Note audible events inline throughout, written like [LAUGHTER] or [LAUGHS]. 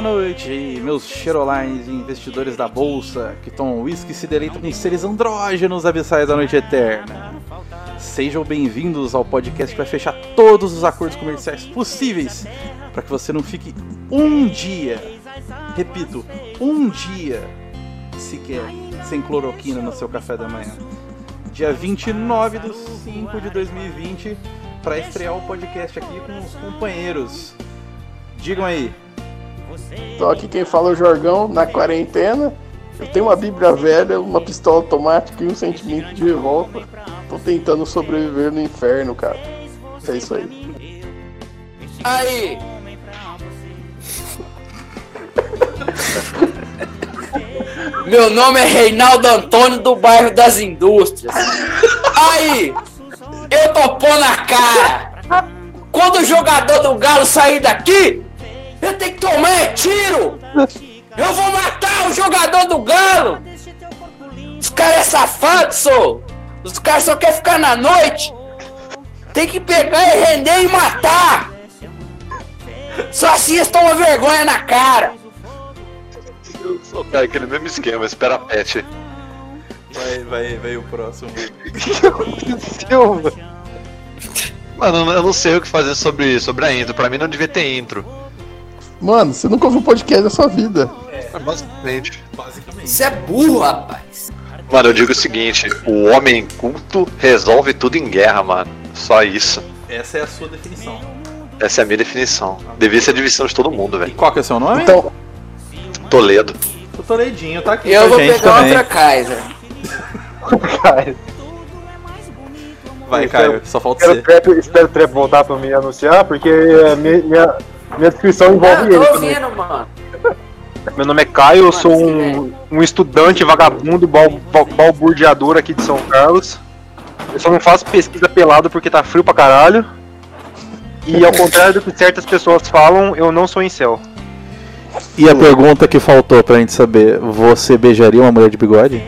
Boa noite, meus Cherolines e investidores da bolsa que tomam uísque e se deleitam com seres andrógenos abissais da noite eterna. Sejam bem-vindos ao podcast que vai fechar todos os acordos comerciais possíveis para que você não fique um dia, repito, um dia sequer sem cloroquina no seu café da manhã. Dia 29 de 5 de 2020, para estrear o podcast aqui com os companheiros. Digam aí. Só aqui quem fala é o Jorgão, na quarentena. Eu tenho uma bíblia velha, uma pistola automática e um sentimento de revolta. Tô tentando sobreviver no inferno, cara. É isso aí. Aí! [LAUGHS] Meu nome é Reinaldo Antônio do bairro das Indústrias. Aí! Eu tô pondo a cara! Quando o jogador do Galo sair daqui, eu tenho que tomar é tiro! Eu vou matar o jogador do Galo! Os caras é safado, sou! Os caras só querem ficar na noite! Tem que pegar e render e matar! Só assim eles tomam vergonha na cara! Eu sou cara, aquele mesmo esquema, espera a pet. Vai, vai, vai o próximo. [LAUGHS] O que aconteceu, mano? Mano, eu não sei o que fazer sobre, sobre a intro. Pra mim não devia ter intro. Mano, você nunca ouviu podcast da sua vida. É, basicamente. Isso é burro, rapaz! Mano, eu digo o seguinte: o homem culto resolve tudo em guerra, mano. Só isso. Essa é a sua definição. Essa é a minha definição. Devia ser a divisão de todo mundo, E velho. qual que é o seu nome? Então, Toledo. O Toledinho tá aqui Eu com vou a gente pegar também. outra Kaiser. Vai, Caio, só falta Espero o você. Trap, espero o Trap voltar pra me anunciar, porque a minha, minha, minha descrição Não, envolve eu ele tô também. ouvindo, mano. Meu nome é Caio, eu sou um, um estudante vagabundo, bal, bal, balburdeador aqui de São Carlos. Eu só não faço pesquisa pelado porque tá frio pra caralho. E ao contrário do que certas pessoas falam, eu não sou incel. E a pergunta que faltou pra gente saber: você beijaria uma mulher de bigode?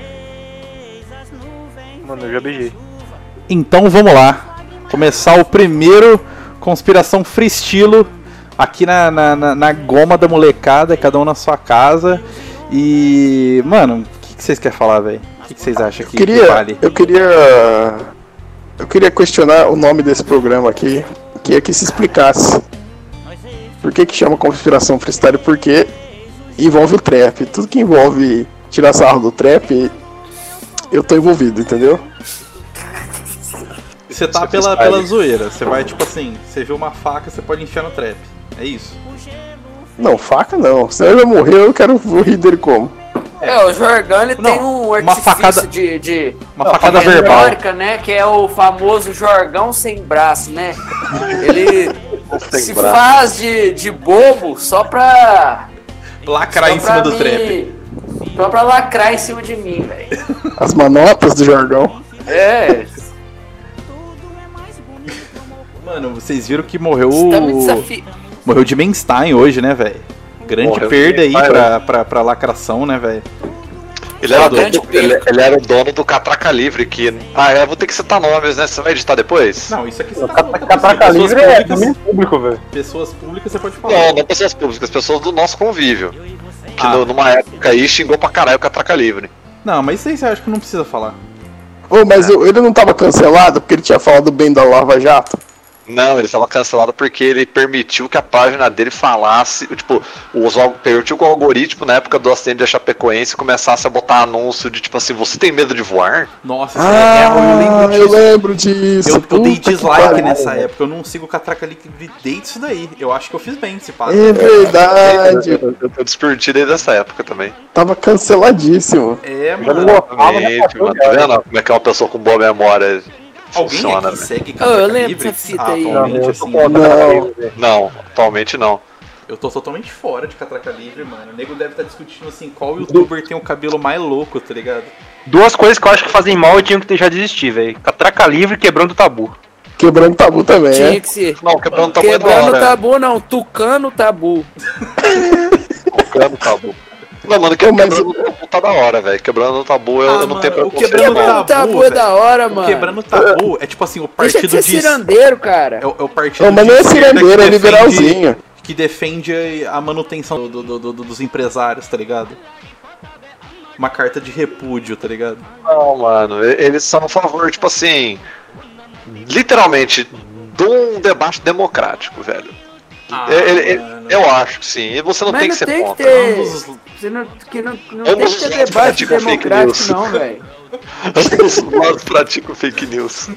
Mano, eu já beijei. Então vamos lá. Começar o primeiro Conspiração Freestilo aqui na, na, na- na goma da molecada, cada um na sua casa. E, mano, o que, que vocês querem falar, velho? O que, que vocês acham que, que queria, vale? eu queria. Eu queria questionar o nome desse programa aqui. Queria que se explicasse. Por que, que chama Conspiração Freestyle? Porque envolve o trap. Tudo que envolve tirar sarro do trap, eu tô envolvido, entendeu? Você tá Você pela, pela zoeira. Você vai, tipo assim, você vê uma faca, você pode enfiar no trap. É isso. Não, faca não. Se ele vai morrer, eu quero vou rir dele como. É, o Jorgão ele Não, tem um uma artifício facada- de, de Uma facada verbal. retórica, né? Que é o famoso Jorgão sem braço, né? Ele se braço. faz de, de bobo só pra. Lacrar só em cima pra do me- trap. Só pra lacrar em cima de mim, velho. As manotas do jargão. É, Mano, vocês viram que morreu. você tá me desafi... Morreu de Menstein hoje, né, velho? Grande Morreu perda aí Jimi Hendrix. pra, pra, pra lacração, né, velho? Ele era, o Grande dono, ele, perda. ele era o dono do Catraca Livre, que. Ah, eu vou ter que citar nomes, né? Você vai editar depois? Não, isso aqui você tá Catraca livre é públicas, domínio público, velho. pessoas públicas você pode falar. Não, não pessoas públicas, pessoas do nosso convívio. Que Ah. no- numa época aí xingou pra caralho o Catraca Livre. Não, mas isso aí você acha que não precisa falar. Ô, mas eu- ele não tava cancelado porque ele tinha falado bem da Lava Jato? Não, ele estava cancelado porque ele permitiu que a página dele falasse, tipo, os, permitiu que o algoritmo na época do acidente da Chapecoense começasse a botar anúncio de tipo assim, você tem medo de voar? Nossa, isso é real, eu lembro Ah, eu disso. lembro disso. Eu, eu dei dislike nessa época, eu não sigo o Catraca Livre desde isso daí. Eu acho que eu fiz bem esse passo. É verdade. Eu, eu, eu desde essa época também. Tava canceladíssimo. É, mano. Exatamente, mano. Tá vendo como é que uma pessoa com boa memória Alguém funciona, aqui velho? segue Catraca eu lembro Livre? dessa fita Ah, aí. Não, atualmente, tô assim, não. Não, atualmente não. eu tô totalmente fora de Catraca Livre, mano. O nego deve estar discutindo assim, qual youtuber tem o cabelo mais louco, tá ligado? Duas coisas que eu acho que fazem mal e tinham que ter já desistir, velho. Catraca livre e quebrando o tabu. Quebrando tabu também, Tinha é. que ser. Não, quebrando tabu é Quebrando o hora. tabu, não. Tucano o tabu. [LAUGHS] Quebrando tabu. Não, mano, que, Pô, mas- quebrando tabu tá da hora, velho. Quebrando tabu eu, Ah, eu não mano, tenho o quebrando o tabu, tabu é da hora, O mano. Quebrando Tabu é tipo assim, o Deixa de partido ser de... cirandeiro, cara. É o, é o partido Não, mas não é cirandeiro, que é defende- liberalzinho. Que que defende a manutenção do- do- do- do- dos empresários, tá ligado? Uma carta de repúdio, tá ligado? Não, mano, eles são a favor, tipo assim, literalmente, de um debate democrático, velho. Ele- ele- mano. eu acho que sim, e você não Mas tem que não ser tem que contra. ter. Ambos Você não, que não, não Ambos tem que ter debate democrático, news. não, velho. Os lados [LAUGHS] praticam fake news.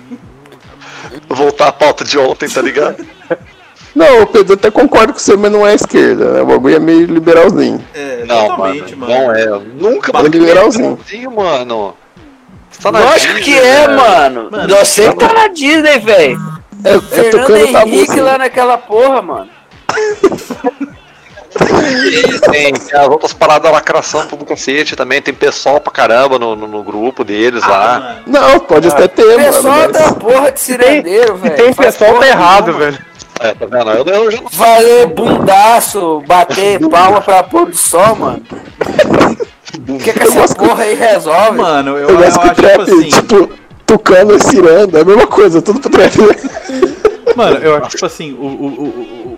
Vou voltar à pauta de ontem, tá ligado? Não, o Pedro até concorda com você, mas não é esquerda, né? O bagulho é meio liberalzinho. É, Não, totalmente, mano, mano. não é. Nunca Bagulho liberalzinho. liberalzinho, mano. Tá na Lógico que Disney, é, velho. mano. Mano, Você que tá na Disney, velho. É, é Fernando Henrique lá naquela porra, mano. [LAUGHS] Tem, tem as outras paradas da lacração tudo cacete também. Tem pessoal pra caramba no, no, no grupo deles Ah, lá. mano. Não, pode até ter, mano. pessoal mas- tá porra de E cirandeiro, velho. tem pessoal tá errado, nenhuma. velho. É, tá vendo? Eu, eu já não Valer bundaço, bater [LAUGHS] palma pra pôr do sol, mano. O que, que essa porra aí resolve? Mano, eu, Eu eu gosto que acho tipo trap, assim. tipo, tucano e ciranda, é a mesma coisa, tudo pro trap. Mano, eu acho tipo assim, o, o, o,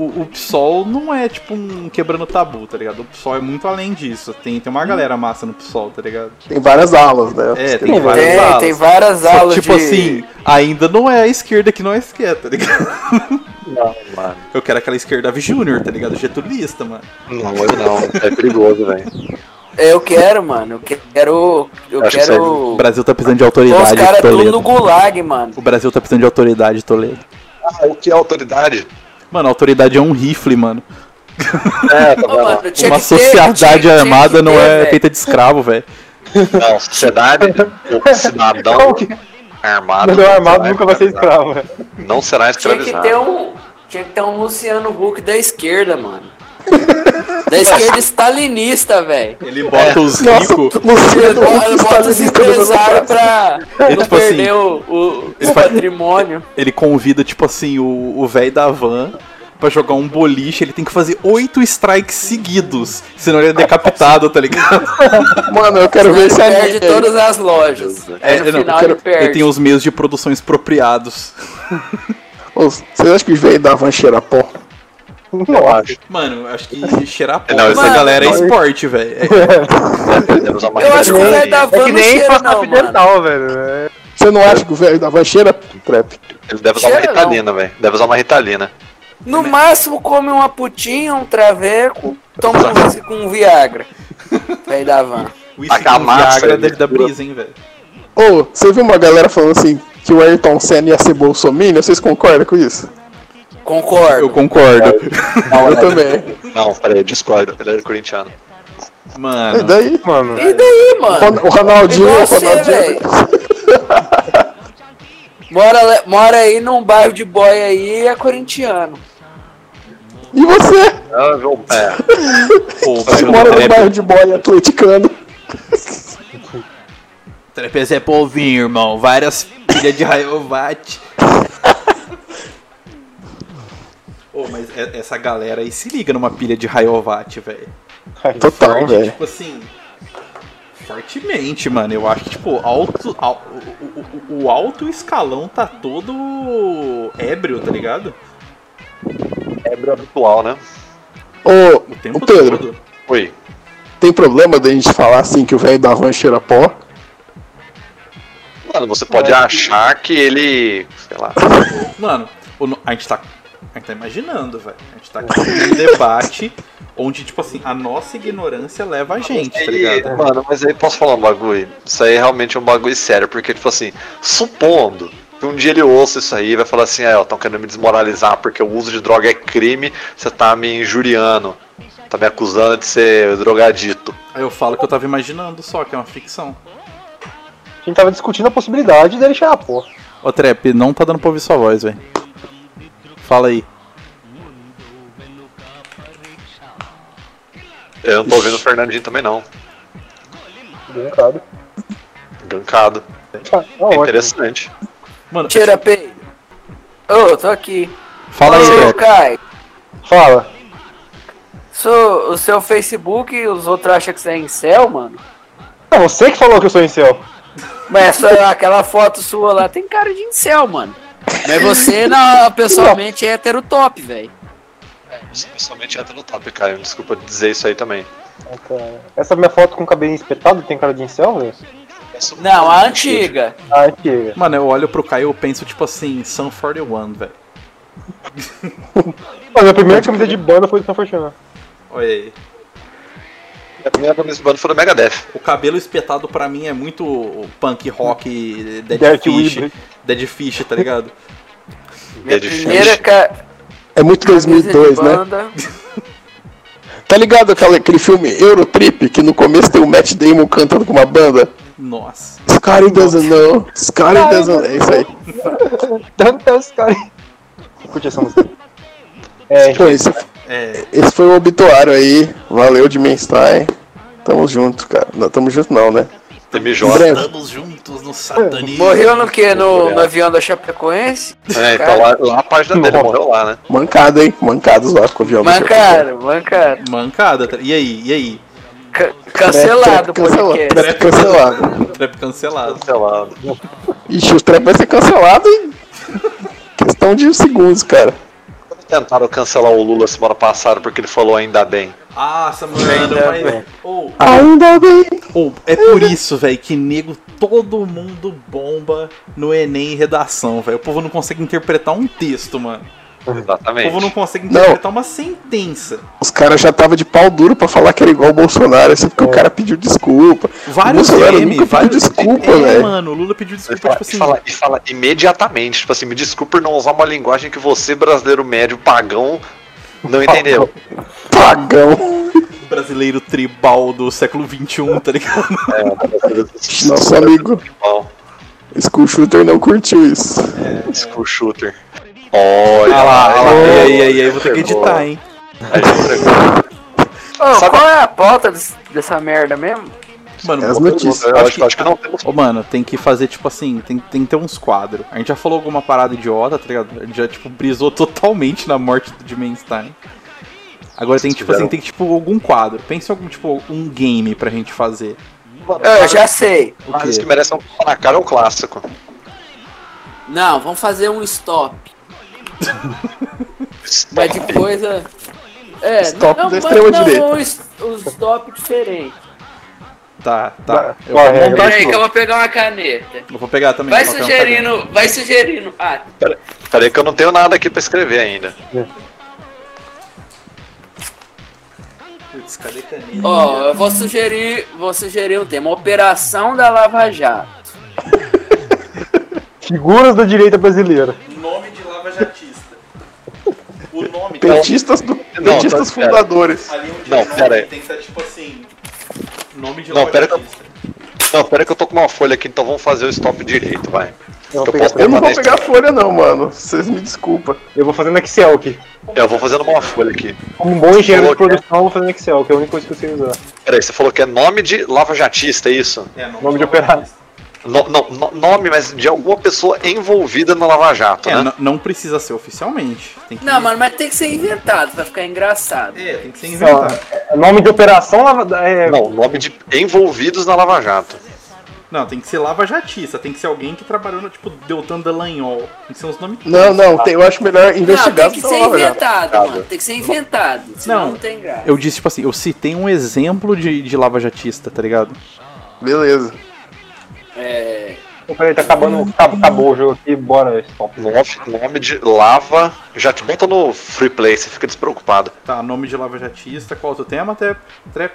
o, o, PSOL não é tipo um quebrando tabu, tá ligado? O PSOL é muito além disso. Tem, tem uma galera massa no PSOL, tá ligado? Tem várias aulas, né? É, tem várias Tem, aulas. tem várias Só, aulas tipo de... assim, ainda não é a esquerda que nós quer, tá ligado? não, mano. Eu quero aquela esquerda Júnior, tá ligado? Getulista, mano. Não, eu não. É perigoso, velho. Eu quero, mano. Eu quero. Eu Acho que O quero. Brasil tá precisando de Pôr os autoridade, caras tudo no gulag, mano. O Brasil tá precisando de autoridade, Toledo. Ah, o que é autoridade? Mano, a autoridade é um rifle, mano. É, tá Ô, mano, Uma ter- sociedade tinha- tinha armada que não ter, é velho. feita de escravo, velho. Não, sociedade, o cidadão armado, Cidadão armado nunca vai ser escravizado. escravo, velho. Não será Tinha que escravizado. ter um. Tinha que ter um Luciano Huck da esquerda, mano. Da esquerda stalinista, velho. Ele bota os Nossa, ricos. Ele Luciano ele bota os empresários pra Ele, não tipo assim, perder o, o, ele o faz- patrimônio. Ele convida, tipo assim, o o velho da van pra jogar um boliche. Ele tem que fazer oito strikes seguidos. Senão ele é decapitado, tá ligado? [LAUGHS] Mano, eu quero ver Ele esse perde anime. aí. todas as lojas. É, no não, ele quero- perde. Ele tem os meios de produção expropriados. Ô, Vocês acham que veio da van cheira pó? Não acho. Mano, acho que [LAUGHS] cheirar pó Não, essa mano, galera é não. esporte, velho. É- [LAUGHS] uma Eu acho que o velho da É van que não nem cheira, não, velho. É- Você não acha que o velho da van cheira trap? Ele deve usar uma Cheira, não. ritalina, velho. Deve usar uma ritalina. No máximo come uma putinha, um traveco, toma um whisky com um Viagra. [LAUGHS] Velho da van. Whisky A com Viagra ele deve dar mistura. brisa, hein, velho. Ô, você viu uma galera falando assim que o Ayrton Senna ia ser bolsominion? Vocês concordam com isso? Concordo. Eu concordo. [LAUGHS] eu também. Não, peraí, discordo. Ele é corintiano. E Mano, daí? Mano, E daí, mano? O Ronaldinho, o Ronaldinho. velho. Mora, mora aí num bairro de boy aí e é corintiano. E você? Ah? É. pô, Você velho, mora no bairro de boy atleticano. trap é Polvinho, irmão. Várias pilhas de Raiovate. Ô, mas é- essa galera aí se liga numa pilha de Raiovate, velho. Total, Forte, velho. Tipo assim. Fortemente, mano. Eu acho que, tipo, alto, al- o, o- o alto escalão tá todo ébrio, tá ligado? É habitual, né? Ô, O tempo ô Pedro, todo. Oi. tem problema da gente falar assim que o velho da van cheira pó? Mano, você pode achar que ele. Sei lá. Mano, o no- a gente tá. A gente tá imaginando, velho. A gente tá aqui num debate onde, tipo assim, a nossa ignorância leva a gente, tá ligado? mano, mas aí posso falar um bagulho? Isso aí é realmente um bagulho sério, porque, tipo assim, supondo que um dia ele ouça isso aí e vai falar assim, ah, estão querendo me desmoralizar porque o uso de droga é crime, você tá me injuriando, tá me acusando de ser drogadito. Aí eu falo que eu tava imaginando só, que é uma ficção. a gente tava discutindo a possibilidade dele cheirar pó. Ô, Trep, não tá dando pra ouvir sua voz, velho. Fala aí. Eu não tô ouvindo o Fernandinho também não. Brincado. Gancado. Tá, tá É interessante. Mano, Tira peido. Ô, tô aqui. fala aí, Ô, Trep. Kai. Fala. So, o seu Facebook, os outros acham que você é em céu, mano? É você que falou que eu sou incel. Mas só aquela foto sua lá tem cara de incel, mano. Mas você, não, pessoalmente, é hétero top, velho. Você pessoalmente entra no top, Caio. Desculpa dizer isso aí também. Cara. Essa minha foto com o cabelinho espetado tem cara de incel, velho? Não, a antiga. Ah, antiga. Mano, eu olho pro Caio e eu penso, tipo assim, Sun 41, velho. Mano, minha primeira camisa de banda foi do São Fortuna. Olha aí. A primeira camisa do bando foi do Megadeth. O cabelo espetado pra mim é muito punk rock, [LAUGHS] Dead Fish. Dead Fish, tá ligado? [LAUGHS] Minha É primeira ca... É muito camisa de 2002, né? [LAUGHS] Tá ligado aquele, aquele filme Eurotrip, que no começo tem o Matt Damon cantando com uma banda? Nossa. Scotty doesn't know, Scotty doesn't É isso aí. Tantos caras. Curte essa música. É, Então, esse, É, esse foi o obituário aí. Valeu, Dimenstein. Tamo junto, cara. Não, tamo junto não, né? MJ. Em breve. estamos juntos no satanismo. Morreu no que? No, no avião da Chapecoense? É, então lá, lá a página dele morreu lá, né? Mancada, hein? Mancados lá com o avião. do Mancaram, mancaram. Mancada. tá- E aí, e aí? Trap, cancelado trap cancelado. podcast. Trap cancelado. Trap cancelado. Cancelado. Ixi, o trap vai ser cancelado em questão de segundos, cara. Tentaram cancelar o Lula semana passada porque ele falou ainda bem. Nossa, mano, Ainda mas... bem. Ou, Ainda bem. ou, é por isso, velho, que nego todo mundo bomba no Enem em redação, velho. O povo não consegue interpretar um texto, mano. O Exatamente. povo não consegue Não. interpretar uma sentença. Os caras já tava de pau duro pra falar que era igual o Bolsonaro, assim, porque o cara pediu desculpa. Vários o Bolsonaro memes, nunca pediu vários... desculpa, é, velho. mano, o Lula pediu E desculpa, fala, tipo assim... e, fala, e fala imediatamente, tipo assim, me desculpe por não usar uma linguagem que você, brasileiro médio, pagão, não entendeu. Pagão. brasileiro tribal do século XXI, tá ligado? [LAUGHS] Nosso amigo Bom, School Shooter não curtiu isso. School Shooter. Olha Ah lá, ah lá. aí, E aí, aí, aí, vou ter que editar, hein? Ô, Sabe- qual é a pauta des- dessa merda mesmo? Mano, As eu- notícias. Eu acho, que- acho que não temos. Ô, mano, tem que fazer, tipo assim, tem, tem que ter uns quadros. A gente já falou alguma parada idiota, tá ligado? A gente já, tipo, brisou [LAUGHS] totalmente na morte do Dimenstein. Agora tem que, tipo assim, tem que, tipo, algum quadro. Pensa em algum, tipo, um game pra gente fazer. Eu já sei. O Mas que merece um tapa na cara é um clássico. Não, vamos fazer um stop. [LAUGHS] Mas depois. é- É, Stop não, da mas extrema-direita. não, um es- um stop diferente. Tá, tá. Eu Qual vou, a regra? montar, Peraí que eu vou pegar uma caneta. eu vou pegar também. Vai sugerindo, vai sugerindo. Ah, Peraí que eu não tenho nada aqui pra escrever ainda. caderno. Putz, cadê caneta? ó, eu vou sugerir, vou sugerir um tema. Operação da Lava Jato. [LAUGHS] Figuras da direita brasileira. O nome Petistas, do, Não, petistas tá- pera. fundadores. ali onde Não, nome, pera aí. tem que estar, tipo assim. Nome de Não, Lava pera que eu-. Não, pera que eu tô com uma folha aqui, então vamos fazer o stop direito, vai. Eu Eu pegar, posso Eu não vou pegar folha não, mano. Vocês me desculpa. eu vou fazer no Excel aqui. Eu vou fazendo uma folha aqui. Como um bom engenheiro de é- produção, eu vou fazer no Excel, que é a única coisa que eu sei usar. Peraí, você falou que é nome de lava-jatista, é isso? É, Nome de operário. No- no- no- nome, mas de alguma pessoa envolvida no Lava Jato, É, né? não, não precisa ser oficialmente. Tem que... Não, mano, mas tem que ser inventado pra ficar engraçado. É, tem que ser Não, inventado. é nome de operação lava- é, Não, nome de envolvidos na Lava Jato. Não, tem que ser lava-jatista. Tem que ser alguém que trabalhou no, tipo, Deltan Dallagnol. Tem que ser uns nomes... Não, não, tem- eu acho melhor Não, tem que ser Lava Jato. inventado, mano. Tem que ser inventado. Senão Não. não, tem graça. Eu disse, tipo assim, eu citei um exemplo de, de lava-jatista, tá ligado? Beleza. É. Peraí, tá acabando. Acabou, acabou o jogo aqui, bora, stop. Nome, nome de Lava. Já te bota no Free Play, você fica despreocupado. Tá, nome de lava-jatista. Qual outro tema, Trep? Trep?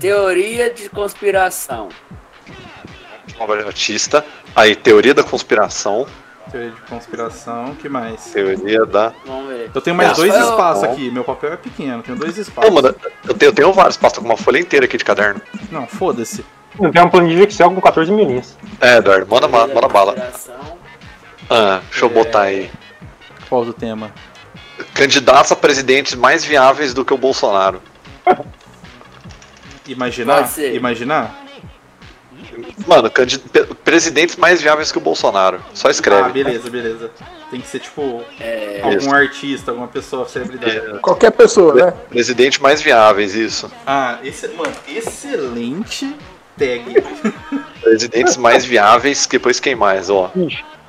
Teoria de conspiração. Lava Jatista. Aí, teoria da conspiração. Teoria de conspiração, que mais? Teoria da. Vamos ver. Eu tenho mais Não, dois eu- espaços Bom. aqui. Meu papel é pequeno, tenho dois espaços. Pô, mano, eu tenho, eu tenho vários, passo com uma folha inteira aqui de caderno. Não, foda-se. Tem uma planilha Excel com 14 mil linhas. É, Eduardo, manda, manda da bala. Ah, deixa eu botar aí. Qual do tema? Candidatos a presidentes mais viáveis do que o Bolsonaro. [LAUGHS] Imaginar? Imaginar? Mano, presidentes mais viáveis que o Bolsonaro. Só Ah, escreve. beleza, beleza. Tem que ser, tipo, É. algum Isso. artista, alguma pessoa, celebridade. É, Qualquer pessoa, né? presidente mais viáveis, isso. Ah, esse, mano, excelente tag. Presidentes mais viáveis, que depois quem mais, ó.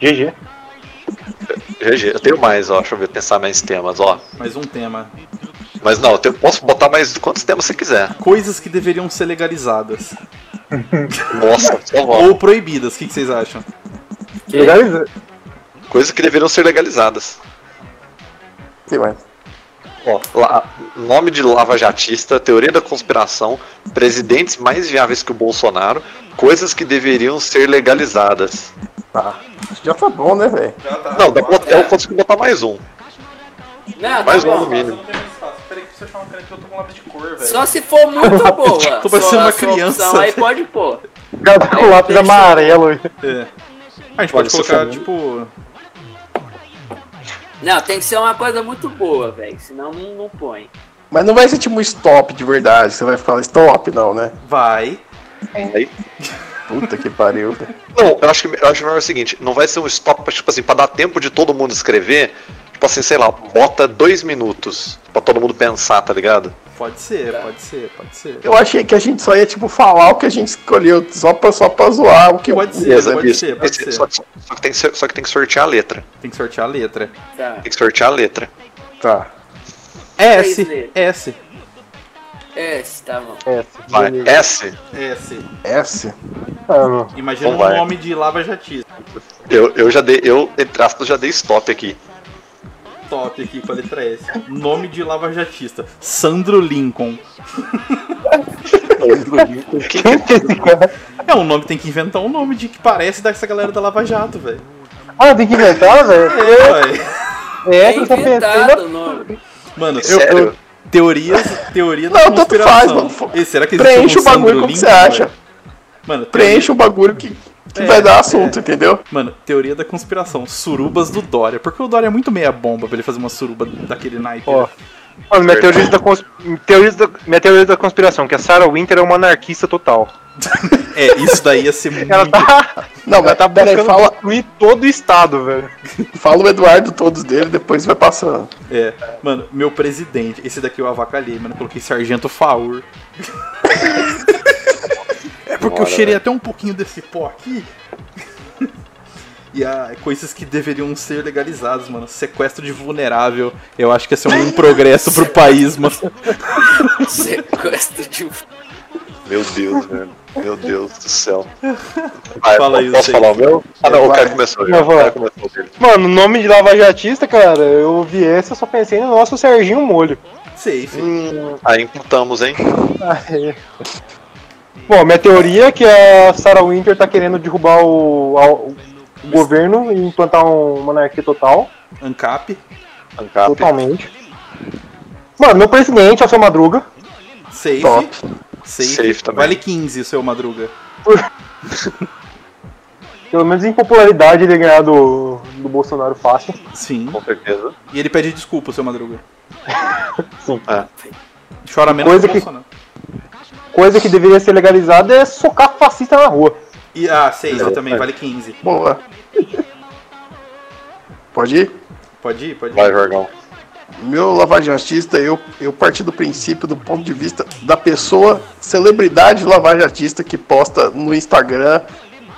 GG. GG. Eu tenho mais, ó. Deixa eu ver, pensar mais temas, ó. Mais um tema. Mas não, eu tenho- posso botar mais quantos temas você quiser. Coisas que deveriam ser legalizadas. Nossa. Ou proibidas, o que, que vocês acham? Legaliza. Coisas que deveriam ser legalizadas. Sim, mas. Ó, la- nome de lavajatista, teoria da conspiração, presidentes mais viáveis que o Bolsonaro, coisas que deveriam ser legalizadas. Tá. Acho que já tá bom, né, velho? Não, dá pra, eu consigo botar mais um. Não, Mais tá um bom. no mínimo. Peraí, que você achar uma caneta que eu tô com lápis de cor, velho. Só se for muito [LAUGHS] boa. Tô parecendo uma criança. opção, aí pode pôr. O cara tá com lápis amarelo. É. A gente pode, Pode colocar, tipo. Não, tem que ser uma coisa muito boa, velho. Senão não, não põe. Mas não vai ser tipo um stop de verdade. Você vai falar stop, não, né? Vai. Aí, Puta que pariu. velho. Não, eu acho que eu acho melhor o seguinte, não vai ser um stop tipo assim, pra dar tempo de todo mundo escrever. Tipo assim, sei lá, bota dois minutos pra todo mundo pensar, tá ligado? Pode ser, pode ser, pode ser. Eu achei que a gente só ia, tipo, falar o que a gente escolheu, só pra, só pra zoar o que Pode ser, Beleza, pode ser, pode ser. Só, que- só que tem que, ser- só que tem que sortear a letra. Tem que sortear a letra. Tá. Tem que sortear a letra. Tá. S. Três letras. S. É, tá bom. É, Vai. S. S. S. Ah, não. Imagina Então um vai. nome de lava jatista. Eu, eu já dei, eu, entre aspas, já dei stop aqui. Top aqui com a letra S. Nome de lava jatista. Sandro Lincoln. É esse cara? É um nome, tem que inventar um nome de que parece dessa galera da Lava Jato, velho. Ah, tem que inventar, velho? É. É, É que eu tô pensando. o nome. Mano, eu, eu- teorias, teoria da Não, tanto conspiração. faz, mano. E será que existe Preenche algum o bagulho Sandro como você acha. Mano, Preenche um bagulho que, que É, vai dar é. assunto, entendeu? Mano, teoria da conspiração. Surubas do Dória. Porque o Dória é muito meia bomba pra ele fazer uma suruba daquele naipe. Ó. né? Mano, minha teoria, da cons... teoria da... minha teoria da conspiração, que a Sarah Winter é uma anarquista total. [LAUGHS] É, isso daí ia ser muito. [LAUGHS] Ela tá, Não, ela mas tá peraí, buscando fala, destruir todo o estado, velho. [LAUGHS] fala o Eduardo todos dele, depois vai passando. É, mano, meu presidente. Esse daqui eu avacalhei, mano. Eu coloquei Sargento Faur. É porque eu cheirei até um pouquinho desse pó aqui. [LAUGHS] E ah, coisas que deveriam ser legalizadas, mano. Sequestro de vulnerável. Eu acho que ia ser um progresso pro país, mano. [LAUGHS] Sequestro de. Meu Deus, velho. Meu Deus do céu. Vai, Fala aí, posso falar o meu? Ah não, o cara começou já. Eu O vou. cara começou dele. Mano, nome de lavajatista, cara, eu vi esse, eu só pensei no nosso Serginho Molho. Safe. Hum, aí emputamos, hein? Aê. Bom, minha teoria é que a Sarah Winter tá querendo derrubar o, a- o governo e implantar um- uma monarquia total, ANCAP. Ancap. totalmente. Mano, meu presidente é o seu Madruga. Safe. Top. Safe. Safe também. Vale 15 o seu Madruga. [LAUGHS] Pelo menos em popularidade ele ganhar do, do Bolsonaro fácil. Sim. Com certeza. E ele pede desculpa, o seu Madruga. [LAUGHS] Sim. É. Chora menos Coisa que o que- Bolsonaro. Coisa que deveria ser legalizada é socar fascista na rua. E, ah, 6 É, também, é. vale 15. Boa. Pode ir? Pode ir, pode ir. Vai, Jorgão. Meu lavajatista, eu, eu parti do princípio, do ponto de vista da pessoa, celebridade lavajatista que posta no Instagram,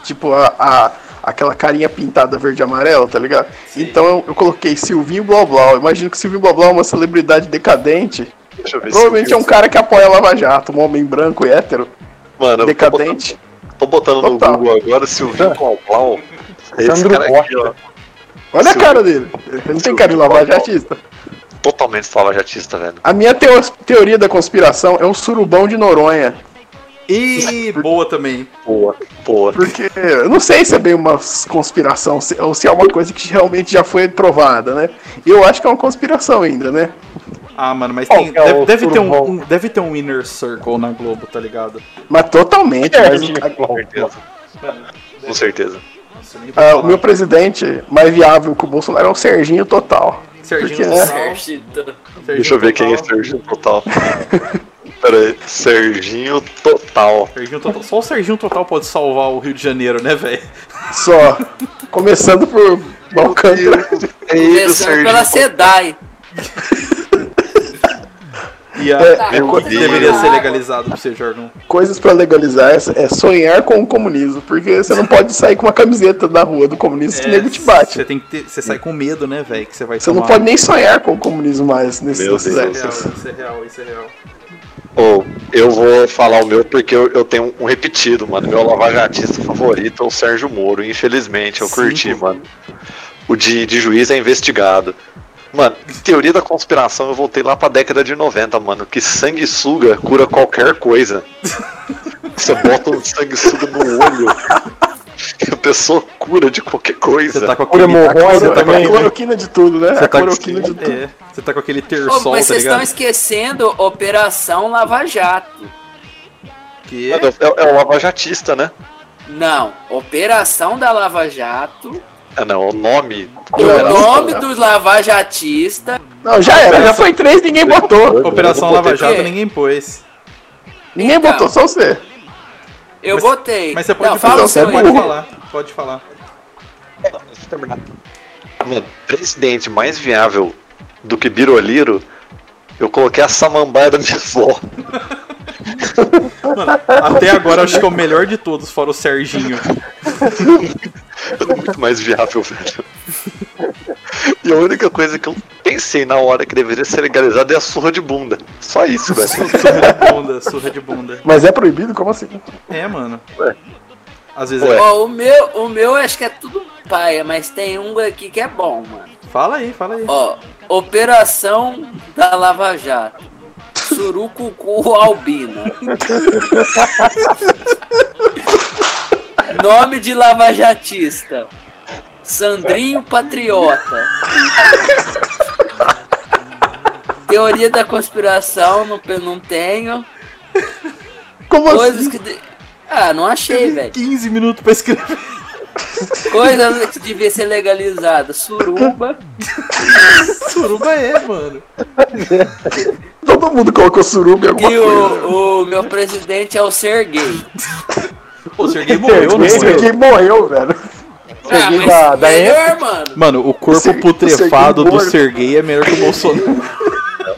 tipo, a, a- aquela carinha pintada verde e amarela, tá ligado? Então eu, eu coloquei Silvinho Blau Blau. Imagino que Silvinho Blau Blau é uma celebridade decadente. Deixa eu ver Provavelmente se é um cara que apoia a Lava Jato, um homem branco e hétero, Mano, eu tô decadente. botando, tô botando no Total. Google agora Silvinho [LAUGHS] Clau Esse Sandro cara aqui, ó. Olha a Silvio- cara dele. Ele não tem cara de lavajatista. Totalmente lavajatista, velho. A minha teo- teoria da conspiração é o surubão de Noronha. E boa também. Boa, boa. Porque eu não sei se é bem uma conspiração se- ou se é uma coisa que realmente já foi provada, né? Eu acho que é uma conspiração ainda, né? Ah, mano, mas tem, é deve, deve ter um, um- deve ter um inner circle na Globo, tá ligado? Mas totalmente. É, mas- Com certeza. Com certeza. Nossa, ah, o meu presidente mais viável que o Bolsonaro é o Serginho Total. Serginho porque, Total, né? Serginho. Deixa eu ver quem é. Serginho Total. [LAUGHS] Pera aí, Serginho Total. Serginho Total. Só o Serginho Total pode salvar o Rio de Janeiro, né, velho? Só. Começando por. Ei, do Começando pela. SEDAI. E a, É, o que, que deveria ser legalizado pra você, Jorgão? Coisas pra legalizar é, é sonhar com o comunismo, porque você não pode sair com uma camiseta da rua do comunismo que o nego te bate. Você tem que ter, você sai com medo, né, velho? Que você vai Você não tomar- pode nem sonhar com o comunismo mais nesses, Meu Deus. Isso é real, isso é real, Ou eu vou falar o meu porque eu, eu tenho um repetido, mano. Meu lavajatista favorito é o Sérgio Moro. Infelizmente, eu Cinco. curti, mano. O de, de juiz é investigado. Mano, teoria da conspiração, eu voltei lá pra década de 90, mano. Que sanguessuga cura qualquer coisa. [LAUGHS] Você bota um sanguessuga no olho. [LAUGHS] A pessoa cura de qualquer coisa. Você tá com Cura aquele. hemorroida você tá com também, A aquele, cloroquina de tudo, né? Você a tá com- cloroquina de tudo. é, você tá com aquele terçol, mas tá vocês estão ligado? esquecendo Operação Lava Jato. Que é, é o lavajatista, né? Não, Operação da Lava Jato. Ah, não, o nome. O nome dos lavajatistas. Não, já era, já foi três, ninguém botou. Operação Lava Jato ninguém pôs. Ninguém Então. botou, só você. Eu Mas- botei. Mas você pode Não, falar, você seu pode falar. Pode falar. Deixa eu terminar. Mano, presidente mais viável do que Biroliro, eu coloquei a samambaia da minha avó. [LAUGHS] Até agora acho que é o melhor de todos, fora o Serginho. [LAUGHS] É muito mais viável, velho. E a única coisa que eu pensei na hora que deveria ser legalizada é a surra de bunda. Só isso, [LAUGHS] velho. Surra de bunda, surra de bunda. Mas é proibido? Como assim? É, mano. Ué. Às vezes Ué. é. Ó, o meu, o meu acho que é tudo paia, mas tem um aqui que é bom, mano. Fala aí, fala aí. Ó, Operação da Lava Jato. Surucucu Albina. [LAUGHS] Nome de lavajatista. Sandrinho Patriota. Teoria da conspiração, não, não tenho. Como Coisas assim? que. de- Ah, não achei, velho. 15 minutos pra escrever. Coisas que devia ser legalizada. Suruba. Suruba é, mano. Todo mundo colocou suruba em alguma E coisa. o, o meu presidente é o Serguei. Pô, o Serguei morreu, não Esse morreu? aqui morreu, velho. Ah, da- da melhor, mano. Mano, o corpo Ser- putrefado Serguei do. Serguei é melhor que o Bolsonaro.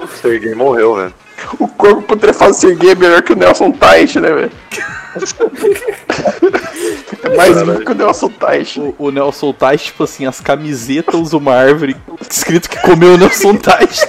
O Serguei morreu, velho. O corpo putrefado Serguei é melhor que o Nelson Teich, né, velho? É mais vivo que o Nelson Teich. O, o Nelson Tais, tipo assim, as camisetas usam uma árvore escrito que comeu o Nelson Tais.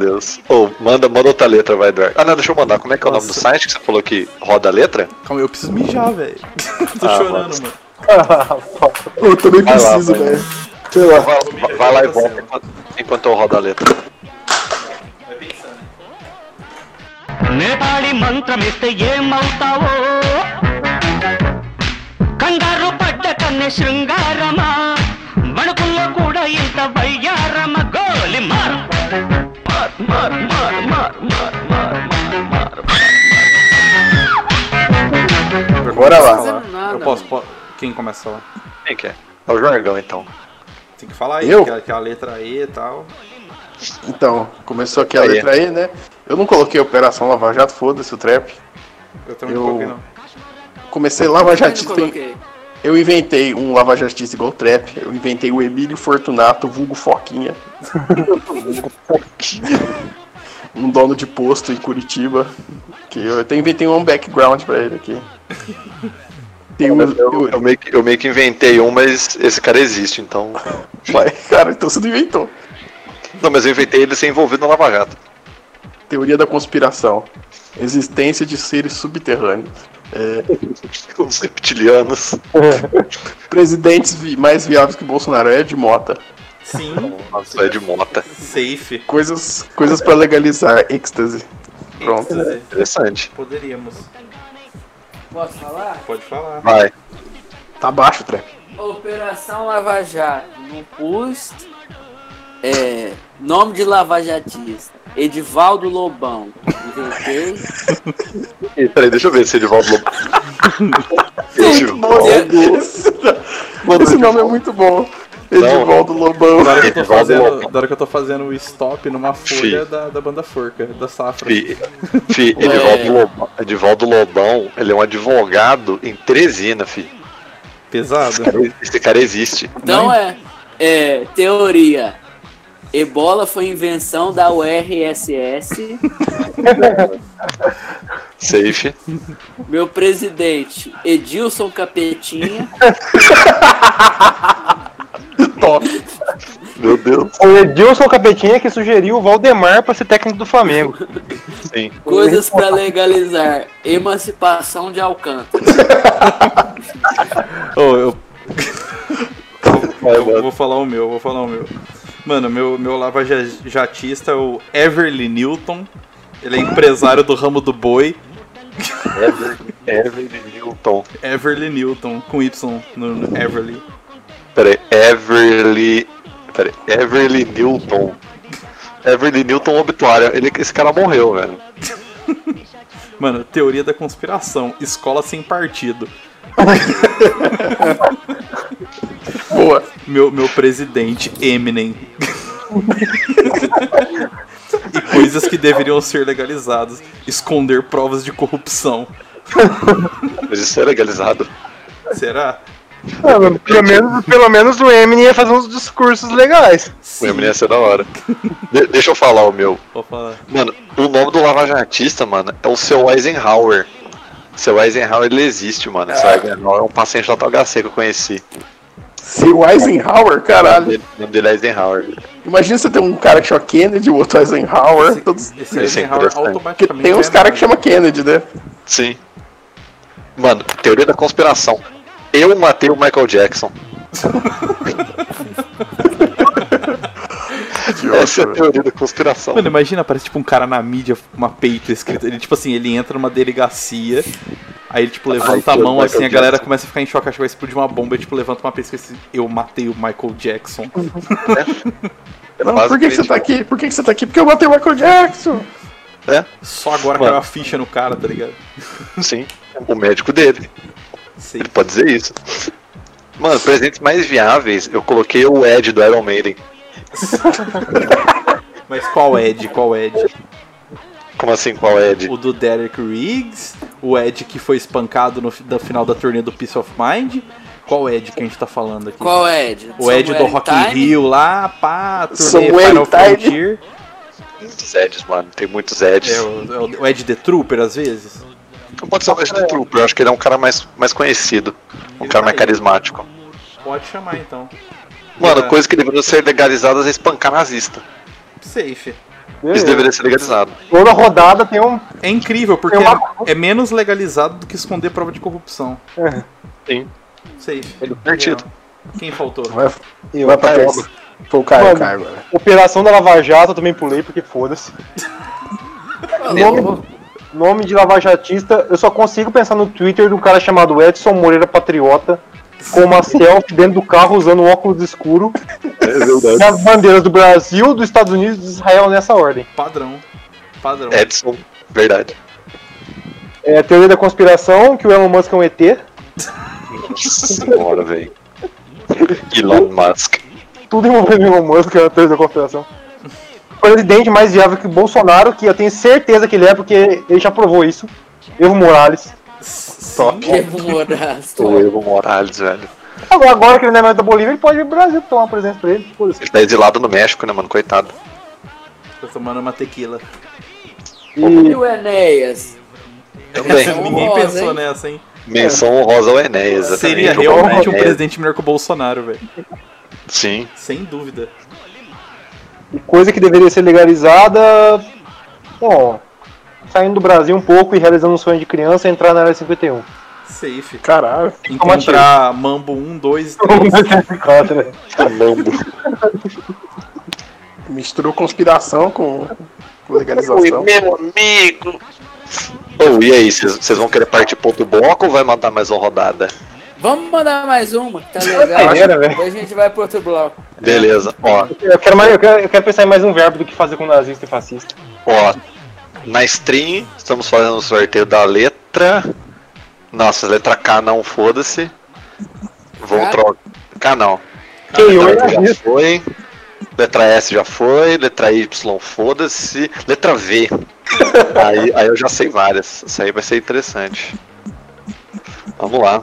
tá ligado? Meu Deus. Ô, manda, manda outra letra, vai, Eduardo. Ah, não, deixa eu mandar. Como é que é o nome do Nossa. site que você falou que roda a letra? Calma, eu preciso mijar, velho. [LAUGHS] Tô Ah, chorando, mano. mano. [LAUGHS] Eu também Vai lá, preciso, vai. velho. Sei lá. Vai, vai- vai lá e volta enquanto, enquanto eu rodo a letra. Nepali మంత్రమిస్తే ఏమవుతావో కంగారు పడ్డ కన్నె శృంగారమా వణుకుల్లో కూడా ఇంత వయ్యారమ గోలి మార్ agora. Bora lá. Nada, eu posso. Quem começou? Quem quer? É? é o Jorgão, então. Tem que falar aí, eu? Que, a, que a letra E e tal. Então, começou aqui a letra E, né? Eu não coloquei Operação Lava Jato, foda-se o trap. Eu também eu... não coloquei, não. Comecei Lava Jatista em... Eu inventei um Lava Jatista igual trap. Eu inventei o Emílio Fortunato, vulgo Foquinha. [LAUGHS] um dono de posto em Curitiba. Que eu até inventei um background pra ele aqui. Tem um. Eu, eu- eu meio que, eu meio que inventei um, mas esse cara existe, então. [LAUGHS] Vai, cara, então você não inventou. Não, mas eu inventei ele ser envolvido no Lava Jato. Teoria da conspiração. Existência de seres subterrâneos. É, [LAUGHS] Os reptilianos. presidentes vi- mais viáveis que Bolsonaro é de Mota. Sim, Nossa, é de mota. safe. Coisas, coisas para legalizar êxtase. Pronto. Êxtase. Interessante. Poderíamos. Posso falar? Pode falar. Vai. Tá baixo, Trap. Operação Lava Jato. Não pus. É, nome de lavajatista. Edivaldo Lobão. Inventei. Peraí, deixa eu ver se Edivaldo Lobão. Edivaldo. esse, esse nome é muito bom. Edivaldo Lobão. Da hora, que eu tô fazendo, da hora que eu tô fazendo o stop numa folha da, da banda Forca, da Safra. Fi, fi, [LAUGHS] Edivaldo, Lobão, Edivaldo Lobão, ele é um advogado em Teresina, fi. Pesado. Esse cara existe. Então é, é. Teoria. Ebola foi invenção da URSS. Safe. Meu presidente, Edilson Capetinha. Meu Deus. O Edilson Capetinha que sugeriu o Valdemar pra ser técnico do Flamengo. Sim. Coisas pra legalizar. Emancipação de Alcântara. Ô, [LAUGHS] eu, eu vou falar o meu, vou falar o meu. Mano, meu, meu lava ja- jatista é o Everly Newton. Ele é empresário do ramo do boi. Ever, Ever Newton. Everly Newton, com Y no, no Everly. Peraí, Everly. Peraí, Everly Newton. Everly Newton obituário. Ele, esse cara morreu, velho. [LAUGHS] Mano, teoria da conspiração. Escola sem partido. [LAUGHS] Boa. Meu, meu presidente, Eminem. e coisas que deveriam ser legalizadas. Esconder provas de corrupção. Mas isso é legalizado. Será? Ah, mano, pelo, menos, pelo menos o Eminem ia fazer uns discursos legais. O Eminem ia ser da hora. De- deixa eu falar o meu. Vou falar. Mano, o nome do lavajatista, mano, é o seu Eisenhower. Seu Eisenhower, ele existe, mano. Esse Eisenhower é um paciente da HC que eu conheci. Seu Eisenhower, O caralho. nome dele é Eisenhower. Imagina você ter um cara que chama Kennedy, o outro Eisenhower. Todos... Esse Esse é Eisenhower. Porque automaticamente. tem uns é caras que nada. chama Kennedy, né? Sim. Mano, teoria da conspiração. Eu matei o Michael Jackson. [LAUGHS] [LAUGHS] Essa é a teoria da conspiração. Mano, imagina, aparece tipo um cara na mídia, uma peito escrito. Ele, tipo assim, ele entra numa delegacia. Aí ele, tipo, levanta Ai, a mão Michael assim, a galera Jackson. começa a ficar em choque, acha que vai explodir uma bomba. E, tipo, levanta uma pessoa assim, eu matei o Michael Jackson. [LAUGHS] Não, por que, que você tá aqui? Por que, que você tá aqui? Porque eu matei o Michael Jackson. É, Só agora Mano. caiu a ficha no cara, tá ligado? [LAUGHS] sim. O médico dele. Sei. Ele pode dizer isso. Mano, presentes mais viáveis, eu coloquei o Ed do Iron Maiden. [LAUGHS] Mas qual Ed? Qual Ed? Como assim, qual Ed? O do Derek Riggs? O Ed que foi espancado no da final da turnê do Peace of Mind? Qual Ed que a gente tá falando aqui? Qual Ed? O Ed do Rock in? Rio lá, pá, turnê Final. Frontier. Muitos Eds, mano. Tem muitos Eds. É, o, é o- o Ed The Trooper, às vezes. Não pode ser o Ed do Trooper, eu acho que ele é um cara mais, mais conhecido. Um cara mais carismático. Pode chamar então. Mano, É. coisa que deveria ser legalizadas é espancar nazista. Safe. Isso deveria ser legalizado. Toda rodada tem um. É incrível, porque uma- é, é menos legalizado do que esconder prova de corrupção. Sim. Safe. É divertido. Quem faltou? Vai, Eu, vai pra Caio. Foi o Caio, Caio agora. Operação da Lava Jato eu também pulei, porque foda-se. [LAUGHS] Nome, nome de lavajatista, eu só consigo pensar no Twitter de um cara chamado Edson Moreira Patriota, com uma selfie dentro do carro usando um óculos escuro, É verdade. e as bandeiras do Brasil, dos Estados Unidos e de Israel nessa ordem. Padrão. Padrão. Edson, verdade. É a teoria da conspiração, que o Elon Musk é um ET. Nossa senhora, velho. Elon Musk. Tudo envolvendo o Elon Musk, é a teoria da conspiração. Presidente mais viável que o Bolsonaro, que eu tenho certeza que ele é, porque ele já provou isso. Evo Morales. Top. Evo Morales. O Evo Morales, velho. Agora, agora que ele não é mais da Bolívia, ele pode ir pro Brasil tomar uma presença pra ele. Ele tá exilado no México, né, mano? Coitado. Tô tomando uma tequila. E E o Enéas? Também. Ninguém honrosa, pensou hein? nessa, hein? Menção honrosa ao Enéas. Seria exatamente. realmente um presidente melhor que o Bolsonaro, velho. Sim. Sem dúvida. e coisa que deveria ser legalizada. Bom, saindo do Brasil um pouco e realizando um sonho de criança, entrar na área 51. Safe. Caralho. Encontrar Mambo 1, 2 e 3. Claro, [LAUGHS] né? Mambo. [LAUGHS] Misturou conspiração com legalização. meu amigo. Oh, e aí, vocês vão querer partir pro outro bloco ou vai mandar mais uma rodada? Vamos mandar mais uma, que tá legal. Primeira, velho. Depois a gente vai pro outro bloco. Beleza, ó, Eu quero, mais, eu, quero, eu quero pensar em mais um verbo do que fazer com nazista e fascista. ó. Na stream, estamos fazendo o sorteio da letra. Nossa, letra K não, foda-se. Vou K? trocar. K não. Que Letra é já isso. foi. Letra S já foi. Letra Y, foda-se. Letra V. [LAUGHS] aí, aí eu já sei várias. Isso aí vai ser interessante. Vamos lá.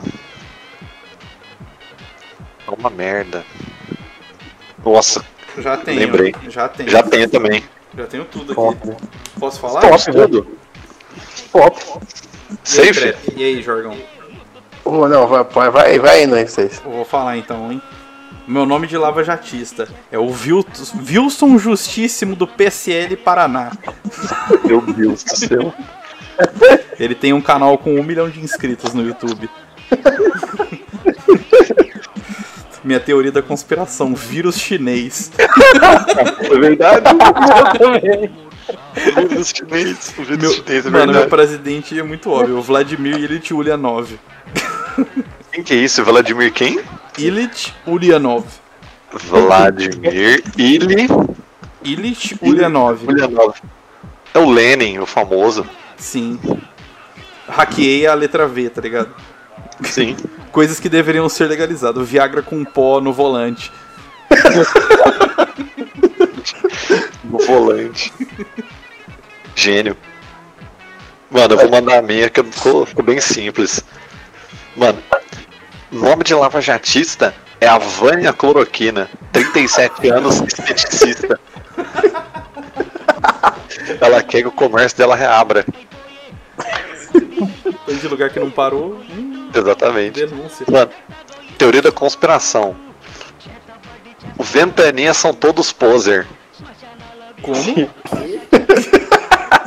É uma merda. Nossa, Já tenho. Lembrei. Já tenho. Já tenho também. Já tenho tudo aqui. Posso falar? Top, Tudo. Top. E aí, Safe? E aí, Jorgão? Ô, não, vai, vai, vai, indo aí, vocês. Eu vou falar então, hein? Meu nome de lava-jatista é o Wilson Justíssimo do PSL Paraná. Meu Deus do céu. Ele tem um canal com um milhão de inscritos no YouTube. [LAUGHS] Minha teoria da conspiração, vírus chinês. É verdade. O [LAUGHS] vírus chinês. O vírus Meu, chinês, é mano, meu presidente é muito óbvio, o Vladimir Ilyich Ulyanov. Quem que é isso? Vladimir quem? Ilyich Ulyanov. Vladimir Ili Ilyich Ulyanov. Ulyanov. É o Lenin, o famoso. Sim. Hackeei a letra V, tá ligado? Sim. [LAUGHS] Coisas que deveriam ser legalizadas. Viagra com pó no volante. [LAUGHS] No volante. Gênio. Mano, eu vou mandar a minha que ficou, ficou bem simples. Mano, nome de lava-jatista é a Vânia Cloroquina, 37 anos, esteticista. [LAUGHS] Ela quer que o comércio dela reabra. Coisa de lugar que não parou. Hum, Exatamente. denúncia. Mano, teoria da conspiração. O Ventania são todos poser. Como? [LAUGHS]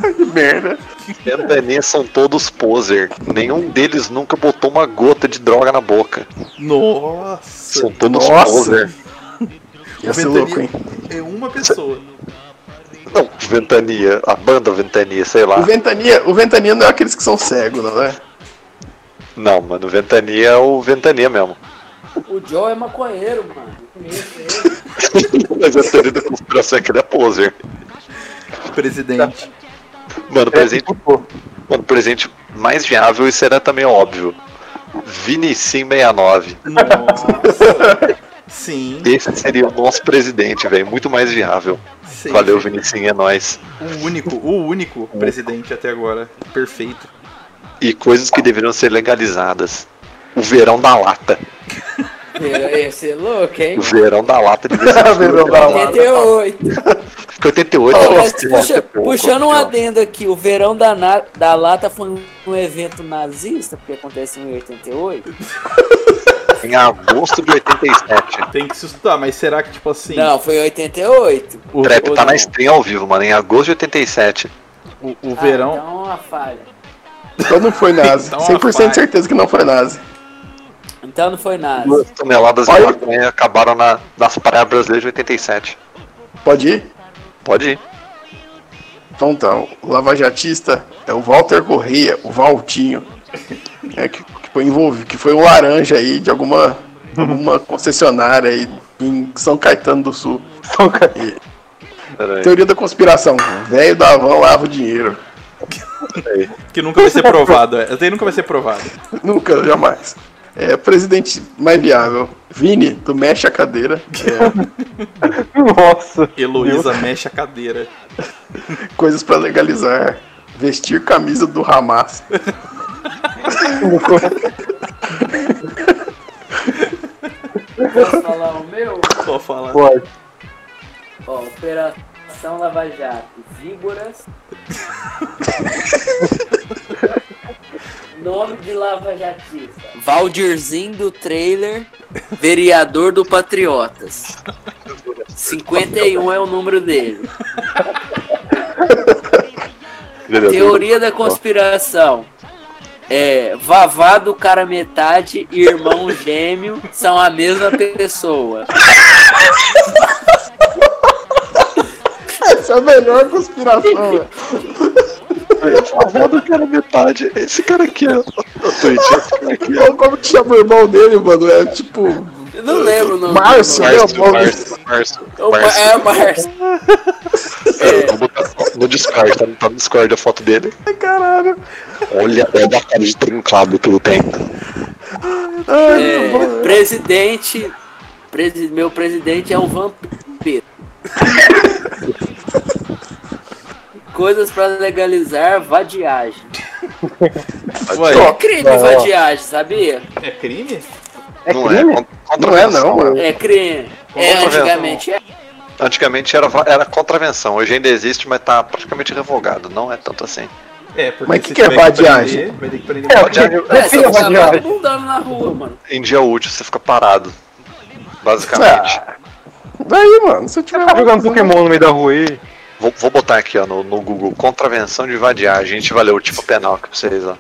Que merda. Ventania são todos poser. Nenhum deles nunca botou uma gota de droga na boca. Nossa. São todos Nossa. poser. Ia ser louco, hein? É uma pessoa. Não, Ventania, a banda Ventania, sei lá. O Ventania, o Ventania não é aqueles que são cegos, não é? Não, mano, Ventania é o Ventania mesmo. O Joe é maconheiro, mano. [LAUGHS] Mas a teoria da conspiração é que ele é poser. Presidente. Mano, o presente, mano, o presente mais viável, isso era também óbvio. Vinicim 69. Nossa. [LAUGHS] Sim. Esse seria o nosso presidente, velho. Muito mais viável. sei. Valeu, Vinicim, é nóis. O único, o único presidente até agora. Perfeito. E coisas que deveriam ser legalizadas. O verão da lata. Esse é louco, hein? O verão da lata ser [LAUGHS] Verão da lata. 88. Porque 88 Ô, era mas puxa- é pouco, puxando um ó. adendo aqui, o verão da, na- da lata foi um, um evento nazista, porque aconteceu em 88. [LAUGHS] Em agosto de 87. Tem que se estudar, mas será que, tipo assim. Não, foi em 88. o, Trap tá na não? stream ao vivo, mano. Em agosto de 87. o, o Ah, verão. então é uma falha. Então não foi nazi. Então, uma 100% falha. de certeza que não foi nazi. Então não foi nada. Duas toneladas de maconha acabaram na, nas praias brasileiras de 87. Pode ir? Pode ir. Então tá, o lavajatista é o Walter Correia, o Valtinho. É, que, que foi envolvido, que foi um laranja aí de alguma, alguma [LAUGHS] concessionária aí em São Caetano do Sul. E- Pera aí. teoria da conspiração. Velho da van lava o dinheiro. Que nunca vai ser [LAUGHS] provado. é. Até nunca vai ser provado. Nunca, jamais. É, presidente mais viável. Vini, do Mexe a Cadeira. [LAUGHS] É, Nossa. Heloísa mexe a cadeira. [LAUGHS] coisas pra legalizar. Vestir camisa do Hamas. Posso falar o meu? Só falar. Pode. Ó, Operação Lava Jato, Víboras. [LAUGHS] Nome de Lava Jatista. Valdirzinho do trailer, vereador do Patriotas. 51 é o número dele. Teoria da conspiração. É, Vavá do cara metade e irmão gêmeo são a mesma pessoa. [LAUGHS] Essa é a melhor conspiração, velho. A avó do cara metade. Esse cara aqui, ó. O tweet, esse cara aqui, ó. Como- que chama o irmão dele, mano? É tipo. Eu não lembro o nome. Márcio, né? Márcio, O Márcio. É, Márcio. É, vou botar no Discord, tá, tá no Discord a foto dele. Ai, caralho. Olha, olha a cara de trincado que ele tem. É, presidente. presi- meu presidente é um vampiro. [LAUGHS] Coisas pra legalizar vadiagem. [LAUGHS] Ué, É crime vadiagem, sabia? é crime? É não crime? é? Não é, não, mano. É crime. É, antigamente é. Antigamente era, era contravenção, hoje ainda existe, mas tá praticamente revogado. Não é tanto assim. É, porque Mas que que é vadiagem? Vai ter que prender É, monte. É, Defina você tá vadiagem. vagabundando na rua, mano. Em dia útil você fica parado. Basicamente. Ah, daí, mano, se eu tiver Tá jogando Pokémon no meio da rua aí. Vou, vou botar aqui ó, no, no Google: contravenção de vadiagem. A gente vai ler o tipo penal aqui pra vocês, ó.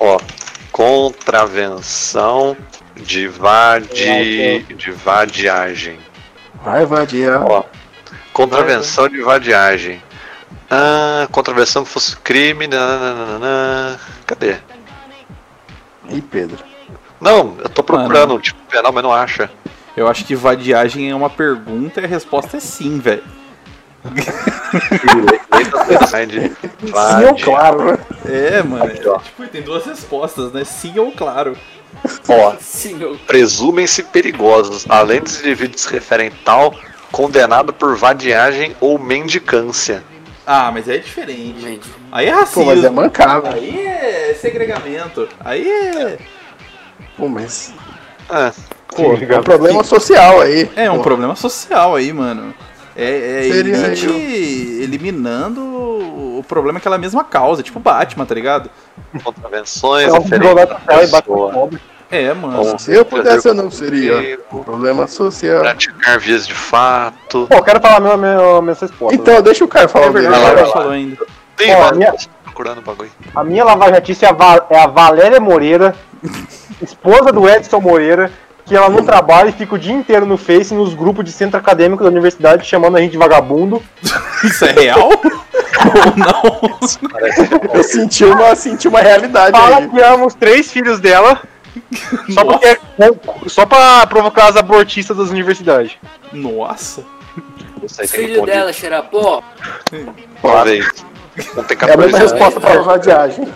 Ó, contravenção de, vadi... de vadiagem. Vai vadiar. Ó, contravenção de vadiagem. Ah, contravenção que fosse crime. nananana. Cadê? Ih, Pedro. Não, eu tô procurando o tipo penal, mas não acha. Eu acho que vadiagem é uma pergunta e a resposta é sim, velho. Sim, ou claro, né? É, mano. É, tipo, tem duas respostas, né? Sim ou claro. Ó, Senhor. presumem-se perigosos, além dos indivíduos se referem tal, condenado por vadiagem ou mendicância. Ah, mas aí é diferente. Gente, Aí é Pô, racismo. mas é mancado. Aí é segregamento. Aí é. Pô, mas. Ah, Pô, é um problema social aí. É um Pô, problema social aí, mano. É, é elite eliminando o problema que ela mesma causa, tipo Batman, tá ligado? contravenções, É. É, mano. Se eu pudesse, eu não seria. Problema social. Praticar vias de fato. Pô, eu quero falar minha, minha, minha resposta. Então, deixa o cara falar É o dele. verdade, Não, ela não, não falou ainda. Tem vários minha- procurando o bagulho. A minha lavajatice é a, é a Valéria Moreira, [LAUGHS] esposa do Edson Moreira, que ela não trabalha e fica o dia inteiro no Face, nos grupos de centro acadêmico da universidade, chamando a gente de vagabundo. [LAUGHS] Isso é real? Ou [LAUGHS] não? Eu senti uma, senti uma realidade Fala aí. que ama os três filhos dela, só, porque é, só pra provocar as abortistas das universidades. Nossa. Filho respondido dela, Xerapó. vez. Não tem É a 14 mesma resposta para a vadiagem.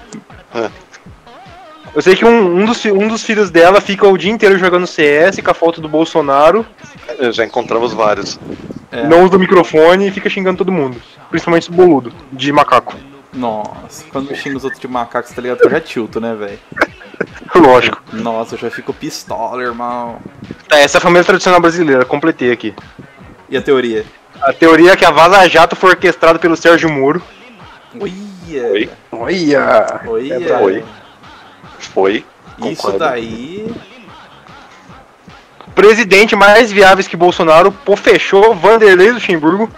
Eu sei que um, um dos, um dos filhos dela fica o dia inteiro jogando CS com a foto do Bolsonaro, Já encontramos vários. É. não usa o microfone e fica xingando todo mundo. Principalmente o boludo, de macaco. Nossa, quando eu xingo os outros de macacos, tá ligado? Eu já tilto, né, velho? [LAUGHS] Lógico. Nossa, eu já fico pistola, irmão. Tá, essa é a família tradicional brasileira, completei aqui. E a teoria? A teoria é que a Vaza Jato foi orquestrada pelo Sérgio Moro. Oi? Olha! Olha! Foi. Foi. Isso Concordo. daí. Presidente mais viáveis que Bolsonaro, pô, fechou Vanderlei Luxemburgo.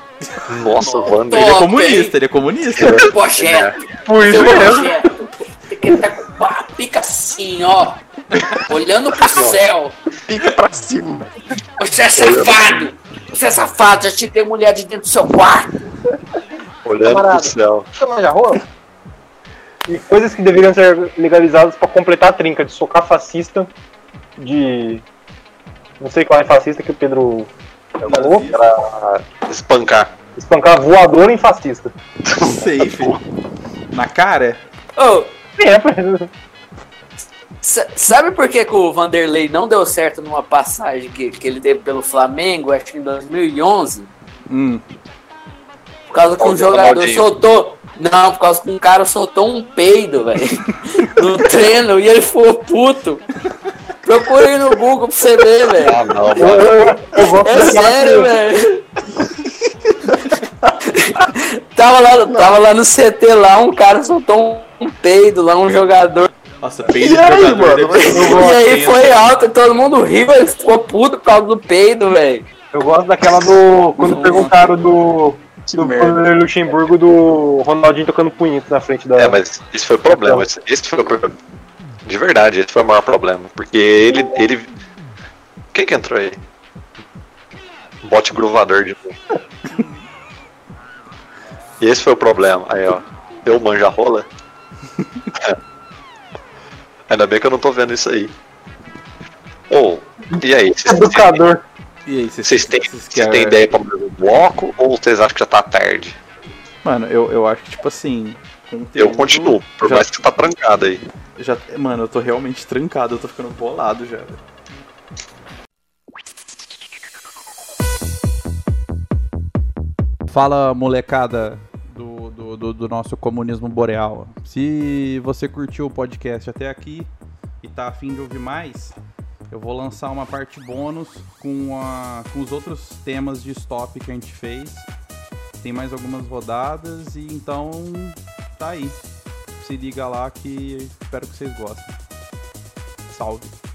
Nossa, Wander. Ele é comunista, ele é comunista. Projeto. Por isso mesmo. com a pica assim, ó. Olhando pro céu. Fica pra cima. Você é safado. Você é safado. Já te dei mulher de dentro do seu quarto. Olhando Camarada. pro céu. Você manja rola? E coisas que deveriam ser legalizadas pra completar a trinca de socar fascista, de. Não sei qual é fascista que o Pedro falou. Pra espancar. Espancar voador em fascista. Safe. Na cara? Ô, É, sabe por que, que o Vanderlei não deu certo numa passagem que, que ele teve pelo Flamengo, acho que em 2011? Hum. Por causa que um jogador soltou. Não, por causa que um cara soltou um peido, velho. [LAUGHS] No treino e ele ficou puto. Procura aí no Google pra você ver, velho. Ah, não, eu, mano. eu, eu gosto É sério, velho. tava, lá, tava lá no CT lá, um cara soltou um, peido lá, um jogador. Nossa, peido E aí, mano? E aí foi alto, e todo mundo riu, ele ficou puto por causa do peido, velho. Eu gosto daquela do. Quando perguntaram do. Do merda. Luxemburgo do Ronaldinho tocando punhito na frente da. É, mas isso foi o problema. Esse, esse foi o problema. De verdade, esse foi o maior problema. Porque ele. ele... Quem que entrou aí? Bote gruvador de novo. E esse foi o problema. Aí, ó. Deu manja rola. [LAUGHS] Ainda bem que eu não tô vendo isso aí. Ou, e aí? Vocês, Educador. E aí, vocês, têm, querem- têm ideia pra abrir o bloco? Ou vocês acham que já tá tarde? Mano, eu, eu acho que, tipo assim. Eu continuo, por já, mais que você tá trancado aí. já. Mano, eu tô realmente trancado, eu tô ficando bolado já. velho. Fala, molecada do, do, do, do nosso comunismo boreal. Se você curtiu o podcast até aqui e tá afim de ouvir mais, Eu vou lançar uma parte bônus com, a, com os outros temas de stop que a gente fez. Tem mais algumas rodadas e então tá aí. Se liga lá que espero que vocês gostem. Salve!